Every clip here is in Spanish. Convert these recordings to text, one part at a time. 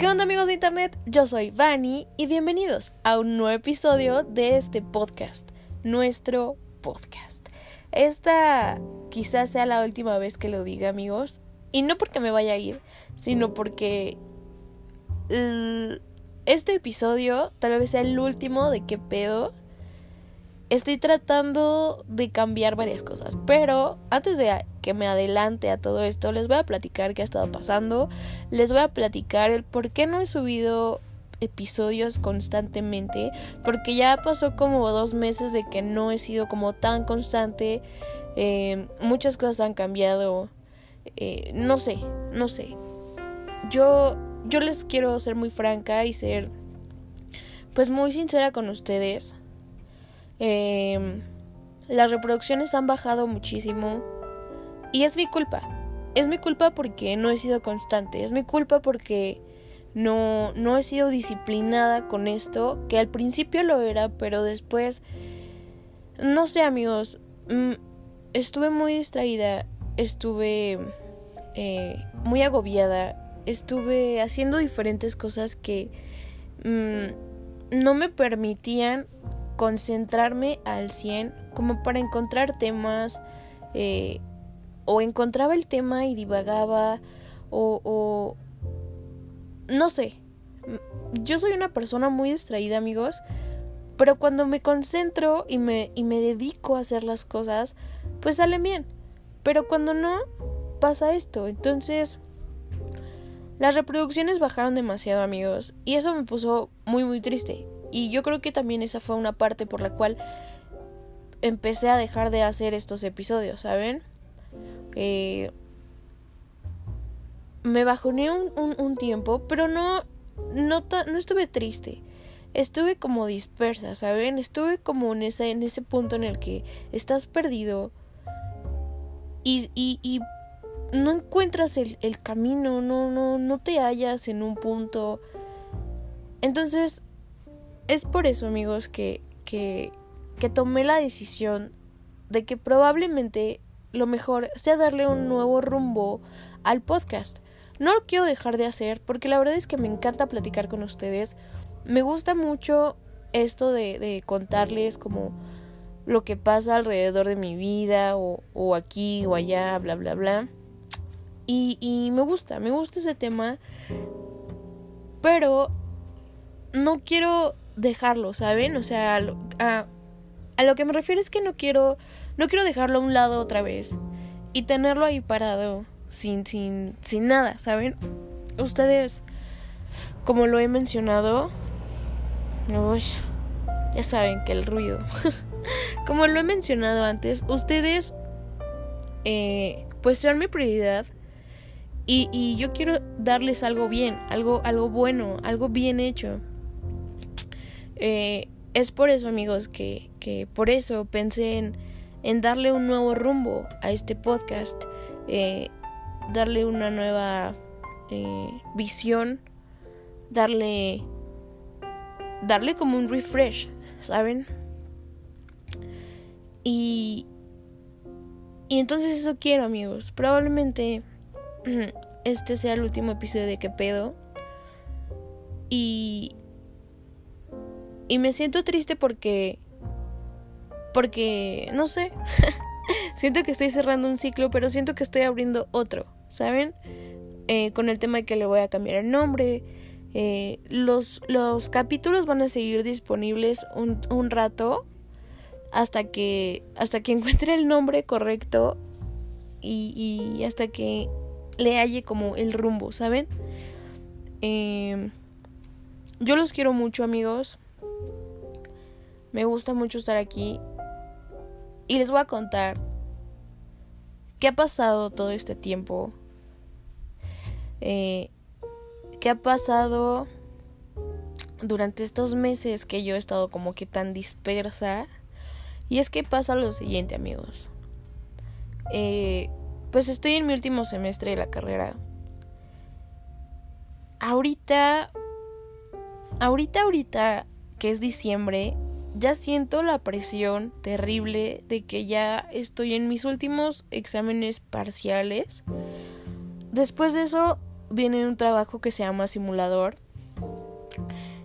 ¿Qué onda amigos de internet? Yo soy Vani y bienvenidos a un nuevo episodio de este podcast, nuestro podcast. Esta quizás sea la última vez que lo diga amigos, y no porque me vaya a ir, sino porque este episodio tal vez sea el último de qué pedo estoy tratando de cambiar varias cosas, pero antes de que me adelante a todo esto, les voy a platicar qué ha estado pasando, les voy a platicar el por qué no he subido episodios constantemente, porque ya pasó como dos meses de que no he sido como tan constante, eh, muchas cosas han cambiado, eh, no sé, no sé. Yo, yo les quiero ser muy franca y ser, pues muy sincera con ustedes Em, las reproducciones han bajado muchísimo y es mi culpa. Es mi culpa porque no he sido constante. Es mi culpa porque no, no he sido disciplinada con esto, que al principio lo era, pero después, no sé amigos, mm, estuve muy distraída, estuve eh, muy agobiada, estuve haciendo diferentes cosas que mm, no me permitían concentrarme al 100 como para encontrar temas eh, o encontraba el tema y divagaba o, o no sé. Yo soy una persona muy distraída amigos pero cuando me concentro y me, y me dedico a hacer las cosas pues salen bien. Pero cuando no pasa esto. Entonces las reproducciones bajaron demasiado amigos y eso me puso muy muy triste y yo creo que también esa fue una parte por la cual empecé a dejar de hacer estos episodios, ¿saben? Eh, me bajoné un, un, tiempo, pero no, no, no estuve triste. Estuve como dispersa, ¿saben? Estuve como en ese, en ese punto en el que estás perdido y, y, y no encuentras el, el, camino, no, no, no te hallas en un punto. Entonces es por eso, amigos, que, que, tomé la decisión de que probablemente lo mejor sea darle un nuevo rumbo al podcast. No lo quiero dejar de hacer porque la verdad es que me encanta platicar con ustedes. Me gusta mucho esto de, contarles como lo que pasa alrededor de mi vida o, o aquí o allá, bla, bla, bla. Y, y me gusta, me gusta ese tema. Pero no quiero dejarlo, ¿saben? O sea, a, lo que me refiero es que no quiero, no quiero dejarlo a un lado otra vez y tenerlo ahí parado sin, sin, sin nada, ¿saben? Ustedes, como lo he mencionado, ya saben que el ruido, como lo he mencionado antes, ustedes, eh, pues son mi prioridad. Y, y, yo quiero darles algo bien, algo, algo bueno, algo bien hecho. Eh, es por eso, amigos, que, que por eso pensé en, en, darle un nuevo rumbo a este podcast, eh, darle una nueva eh, visión, darle, darle como un refresh, ¿saben? Y, y entonces eso quiero, amigos. Probablemente este sea el último episodio de ¿Qué pedo? Y y me siento triste porque... Porque... No sé. siento que estoy cerrando un ciclo, pero siento que estoy abriendo otro, ¿saben? Eh, con el tema de que le voy a cambiar el nombre. Eh, los, los capítulos van a seguir disponibles un, un rato hasta que hasta que encuentre el nombre correcto y, y hasta que le halle como el rumbo, ¿saben? Eh, yo los quiero mucho amigos. Me gusta mucho estar aquí y les voy a contar qué ha pasado todo este tiempo. Eh, qué ha pasado durante estos meses que yo he estado como que tan dispersa. Y es que pasa lo siguiente, amigos. Eh, pues estoy en mi último semestre de la carrera. Ahorita, ahorita, ahorita, que es diciembre, ya siento la presión terrible de que ya estoy en mis últimos exámenes parciales. Después de eso viene un trabajo que se llama simulador.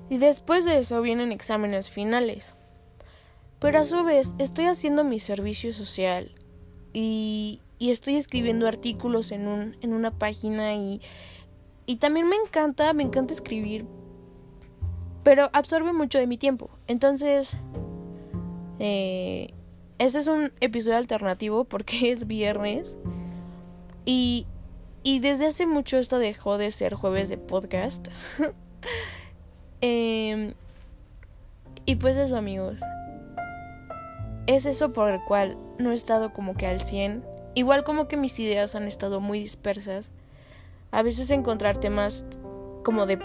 Y después de eso vienen exámenes finales. Pero a su vez estoy haciendo mi servicio social y, y estoy escribiendo artículos en, un, en una página y, y también me encanta, me encanta escribir, pero absorbe mucho de mi tiempo. Entonces, eh, este es un episodio alternativo porque es viernes y, y desde hace mucho esto dejó de ser jueves de podcast. eh, y pues eso amigos. Es eso por el cual no he estado como que al 100. Igual como que mis ideas han estado muy dispersas. A veces encontrar temas como de...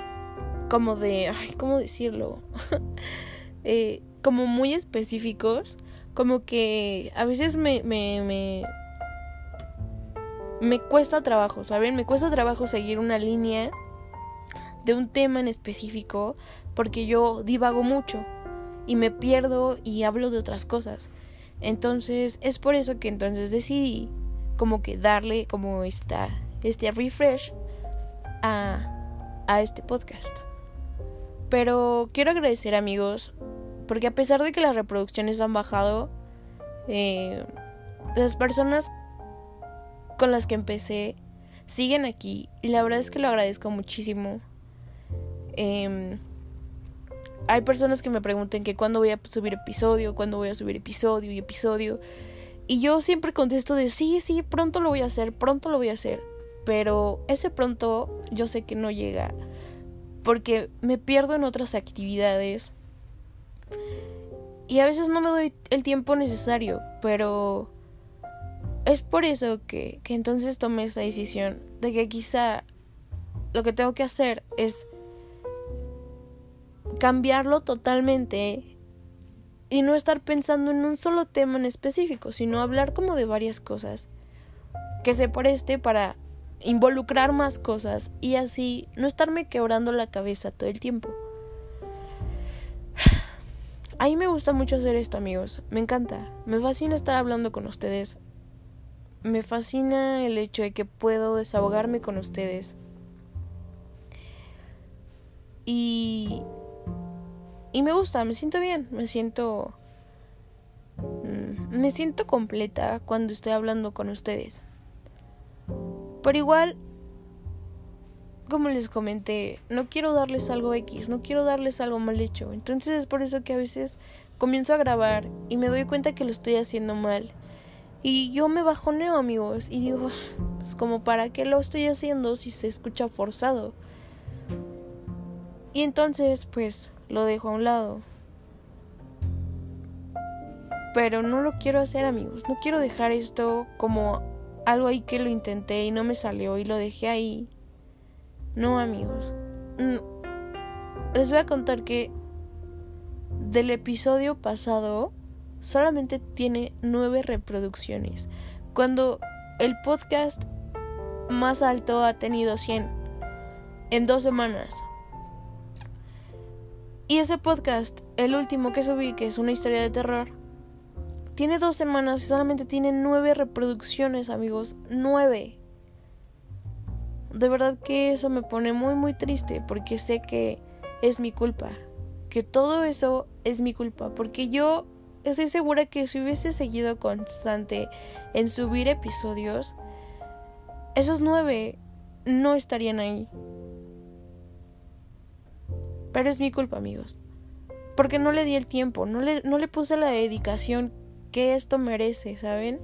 Como de... Ay, ¿cómo decirlo? eh, como muy específicos. Como que a veces me, me, me, me cuesta trabajo, ¿saben? Me cuesta trabajo seguir una línea de un tema en específico porque yo divago mucho y me pierdo y hablo de otras cosas. Entonces es por eso que entonces decidí como que darle como esta, este refresh a, a este podcast. Pero quiero agradecer amigos porque a pesar de que las reproducciones han bajado, eh, las personas con las que empecé siguen aquí y la verdad es que lo agradezco muchísimo. Eh, hay personas que me preguntan que cuándo voy a subir episodio, cuándo voy a subir episodio y episodio. Y yo siempre contesto de sí, sí, pronto lo voy a hacer, pronto lo voy a hacer. Pero ese pronto yo sé que no llega porque me pierdo en otras actividades. Y a veces no me doy el tiempo necesario, pero es por eso que, que entonces tomé esta decisión de que quizá lo que tengo que hacer es cambiarlo totalmente y no estar pensando en un solo tema en específico, sino hablar como de varias cosas que se preste para involucrar más cosas y así no estarme quebrando la cabeza todo el tiempo. A mí me gusta mucho hacer esto, amigos. Me encanta. Me fascina estar hablando con ustedes. Me fascina el hecho de que puedo desahogarme con ustedes. Y y me gusta, me siento bien, me siento... Mm, me siento completa cuando estoy hablando con ustedes. Pero igual, como les comenté, no quiero darles algo X, no quiero darles algo mal hecho. Entonces es por eso que a veces comienzo a grabar y me doy cuenta que lo estoy haciendo mal. Y yo me bajoneo, amigos, y digo, pues como para qué lo estoy haciendo si se escucha forzado. Y entonces, pues, lo dejo a un lado. Pero no lo quiero hacer, amigos. No quiero dejar esto como algo ahí que lo intenté y no me salió y lo dejé ahí. No, amigos. Les voy a contar que del episodio pasado solamente tiene nueve reproducciones. Cuando el podcast más alto ha tenido 100 en dos semanas. Y ese podcast, el último que subí, que es una historia de terror, tiene dos semanas y solamente tiene nueve reproducciones, amigos. Nueve. De verdad que eso me pone muy, muy triste porque sé que es mi culpa. Que todo eso es mi culpa. Porque yo estoy segura que si hubiese seguido constante en subir episodios, esos nueve no estarían ahí. Pero es mi culpa, amigos. Porque no le di el tiempo, no le, no le puse la dedicación que esto merece, ¿saben?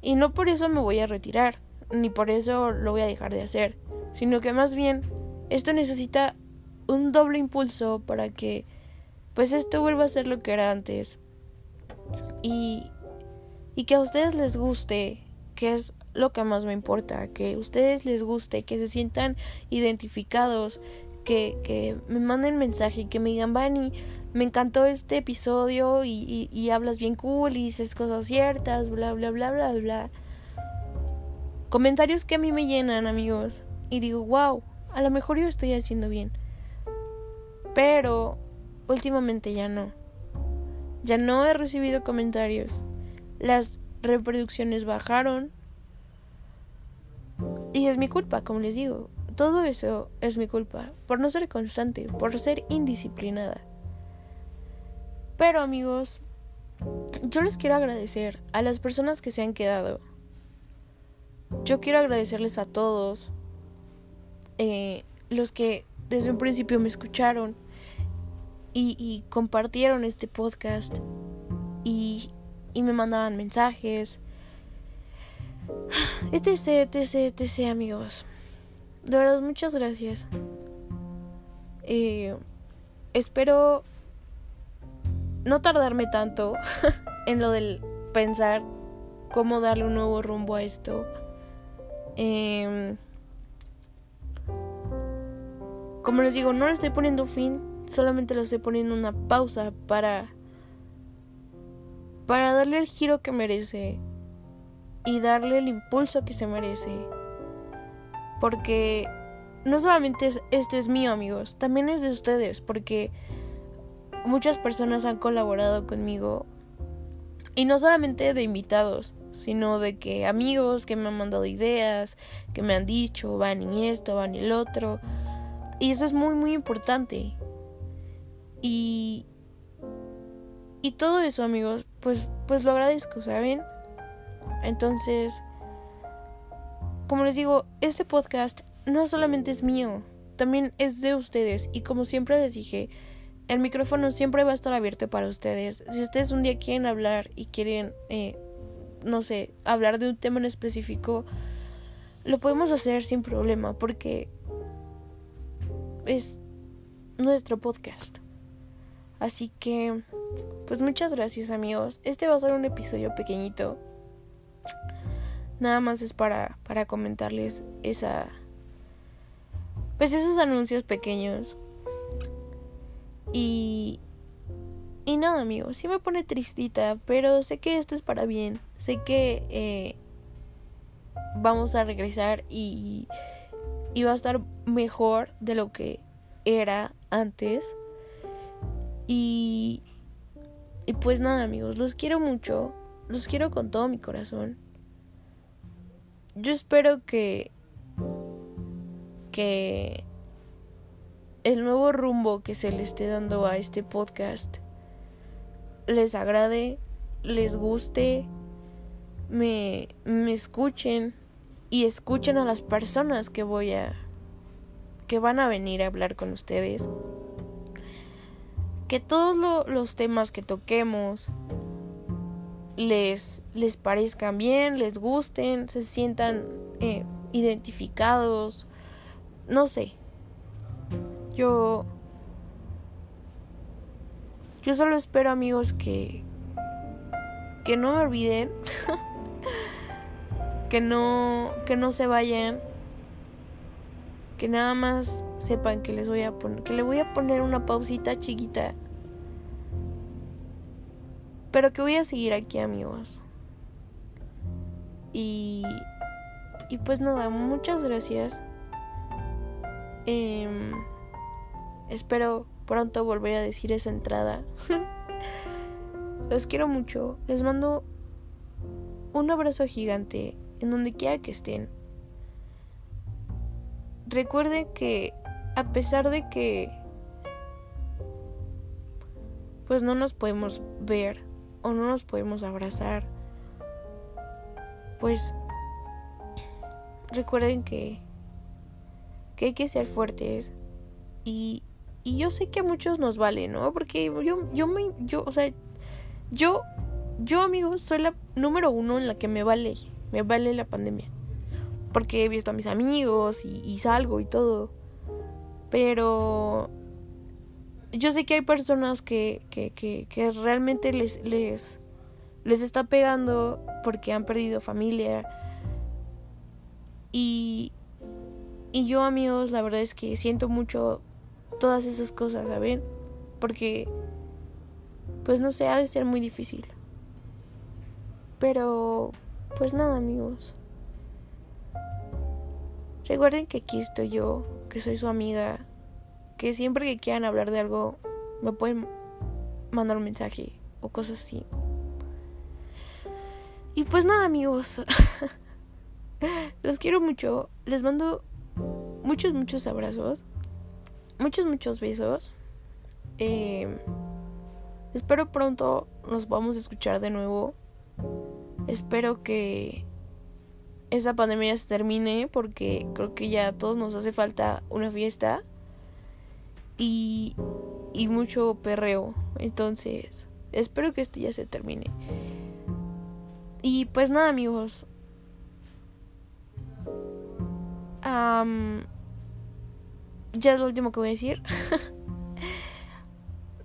Y no por eso me voy a retirar, ni por eso lo voy a dejar de hacer, sino que más bien esto necesita un doble impulso para que pues esto vuelva a ser lo que era antes. Y, y que a ustedes les guste, que es lo que más me importa, que a ustedes les guste, que se sientan identificados, que, me manden mensaje y que me digan, Vani, me encantó este episodio y, y, hablas bien cool y dices cosas ciertas, bla, bla, bla, bla, bla. Comentarios que a mí me llenan, amigos. Y digo, wow, a lo mejor yo estoy haciendo bien. Pero últimamente ya no. Ya no he recibido comentarios. Las reproducciones bajaron. y es mi culpa, como les digo. Todo eso es mi culpa, por no ser constante, por ser indisciplinada. Pero amigos, yo les quiero agradecer a las personas que se han quedado. Yo quiero agradecerles a todos, eh, los que desde un principio me escucharon y, compartieron este podcast y, y me mandaban mensajes. Etc, etc, etc, amigos. De verdad, muchas gracias. Eh, espero no tardarme tanto en lo del pensar cómo darle un nuevo rumbo a esto. Em, como les digo, no le estoy poniendo fin, solamente le estoy poniendo una pausa para para darle el giro que merece y darle el impulso que se merece. Porque no solamente es, este es mío, amigos, también es de ustedes, porque muchas personas han colaborado conmigo. Y no solamente de invitados, sino de que amigos que me han mandado ideas, que me han dicho, van y esto, van y el otro. Y eso es muy, muy importante. Y, y todo eso, amigos, pues, pues lo agradezco, ¿saben? Entonces, como les digo, este podcast no solamente es mío, también es de ustedes. Y como siempre les dije, el micrófono siempre va a estar abierto para ustedes. Si ustedes un día quieren hablar y quieren, eh, no sé, hablar de un tema en específico, lo podemos hacer sin problema porque es nuestro podcast. Así que, pues muchas gracias amigos. Este va a ser un episodio pequeñito. Nada más es para, para comentarles esa... Pues esos anuncios pequeños. Y... Y nada, amigos, sí me pone tristita, pero sé que esto es para bien. Sé que eh, vamos a regresar y, y va a estar mejor de lo que era antes. Y, y pues nada, amigos, los quiero mucho. Los quiero con todo mi corazón yo espero que que el nuevo rumbo que se le esté dando a este podcast les agrade, les guste, me, me escuchen y escuchen a las personas que voy a que van a venir a hablar con ustedes. Que todos los temas que toquemos les, les parezcan bien, les gusten, se sientan eh, identificados, no sé. Yo... Yo solo espero amigos que... Que no me olviden. que no... Que no se vayan. Que nada más sepan que les voy a poner... Que le voy a poner una pausita chiquita pero que voy a seguir aquí, amigos. Y, y pues nada, muchas gracias. Em, espero pronto volver a decir esa entrada. Los quiero mucho. Les mando un abrazo gigante en donde quiera que estén. Recuerden que a pesar de que pues no nos podemos ver o no nos podemos abrazar, pues recuerden que, que hay que ser fuertes y, y yo sé que a muchos nos vale, ¿no? Porque yo, yo me, yo, o sea, yo, yo amigos, soy la número uno en la que me vale, me vale la pandemia. Porque he visto a mis amigos y, y salgo y todo. Pero yo sé que hay personas que, que, que, que realmente les, les, les está pegando porque han perdido familia. Y, y yo amigos, la verdad es que siento mucho todas esas cosas, ¿saben? Porque, pues no sé, ha de ser muy difícil. Pero, pues nada amigos. Recuerden que aquí estoy yo, que soy su amiga, que siempre que quieran hablar de algo me pueden mandar un mensaje o cosas así. Y pues nada amigos, Los quiero mucho. Les mando muchos, muchos abrazos. Muchos, muchos besos. Eh, espero pronto nos a escuchar de nuevo. Espero que esa pandemia se termine porque creo que ya a todos nos hace falta una fiesta y, y mucho perreo. Entonces, espero que esto ya se termine. Y pues nada, amigos. ya es lo último que voy a decir.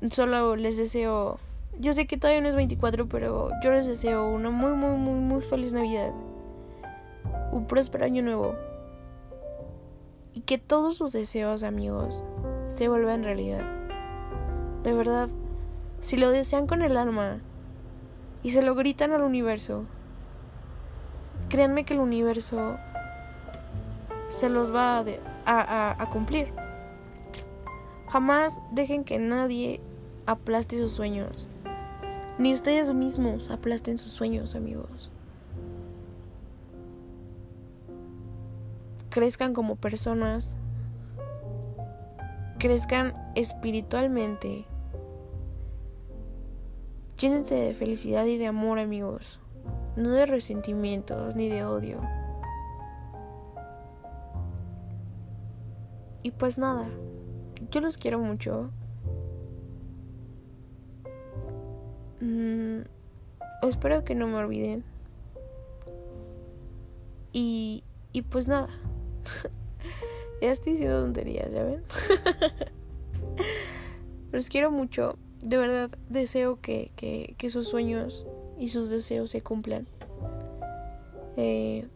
Solo les deseo. Yo sé que todavía no es 24, pero yo les deseo una muy, muy, muy, muy feliz Navidad. Un próspero año nuevo. Y que todos sus deseos, amigos, se vuelvan realidad. De verdad, si lo desean con el alma y se lo gritan al universo, créanme que el universo se los va a, a, cumplir. Jamás dejen que nadie aplaste sus sueños. Ni ustedes mismos aplasten sus sueños, amigos. Crezcan como personas. Crezcan espiritualmente. Llénense de felicidad y de amor, amigos. No de resentimientos ni de odio. Y pues nada, yo los quiero mucho. Mm, espero que no me olviden. Y, y pues nada. ya estoy diciendo tonterías, ¿ya ven? los quiero mucho. De verdad, deseo que, que, sus sueños y sus deseos se cumplan. Eh,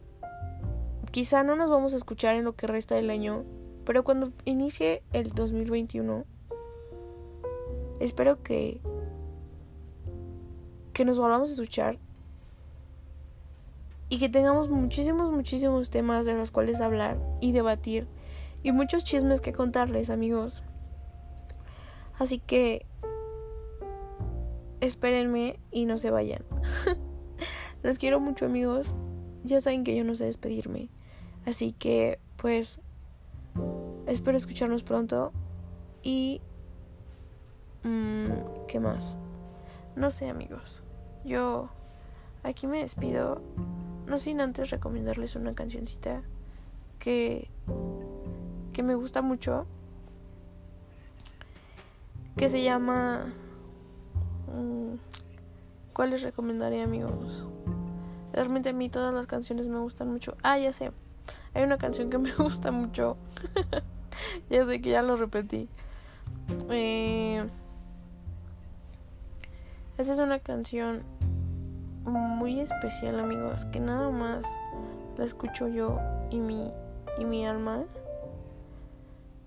quizá no nos vamos a escuchar en lo que resta del año pero cuando inicie el 2021, espero que que nos volvamos a escuchar y que tengamos muchísimos, muchísimos temas de los cuales hablar y debatir y muchos chismes que contarles, amigos. Así que espérenme y no se vayan. Les quiero mucho, amigos. Ya saben que yo no sé despedirme. Así que, pues, Espero escucharnos pronto. Y... Mmm, ¿Qué más? No sé amigos. Yo aquí me despido. No sin antes recomendarles una cancioncita que, que me gusta mucho. Que se llama... Mm, ¿Cuál les recomendaré amigos? Realmente a mí todas las canciones me gustan mucho. Ah, ya sé. Hay una canción que me gusta mucho. ya sé que ya lo repetí. Eh, esta es una canción muy especial, amigos, que nada más la escucho yo y mi y mi alma.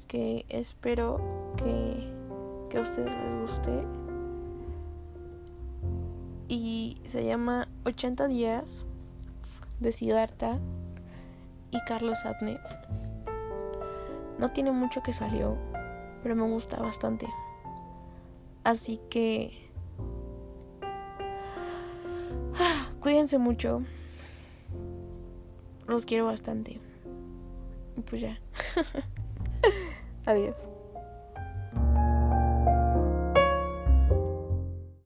Que espero que, que a ustedes les guste. Y se llama 80 días de Siddhartha y Carlos Adnes. No tiene mucho que salió, pero me gusta bastante. Así que... Cuídense mucho. Los quiero bastante. Y pues ya. Adiós.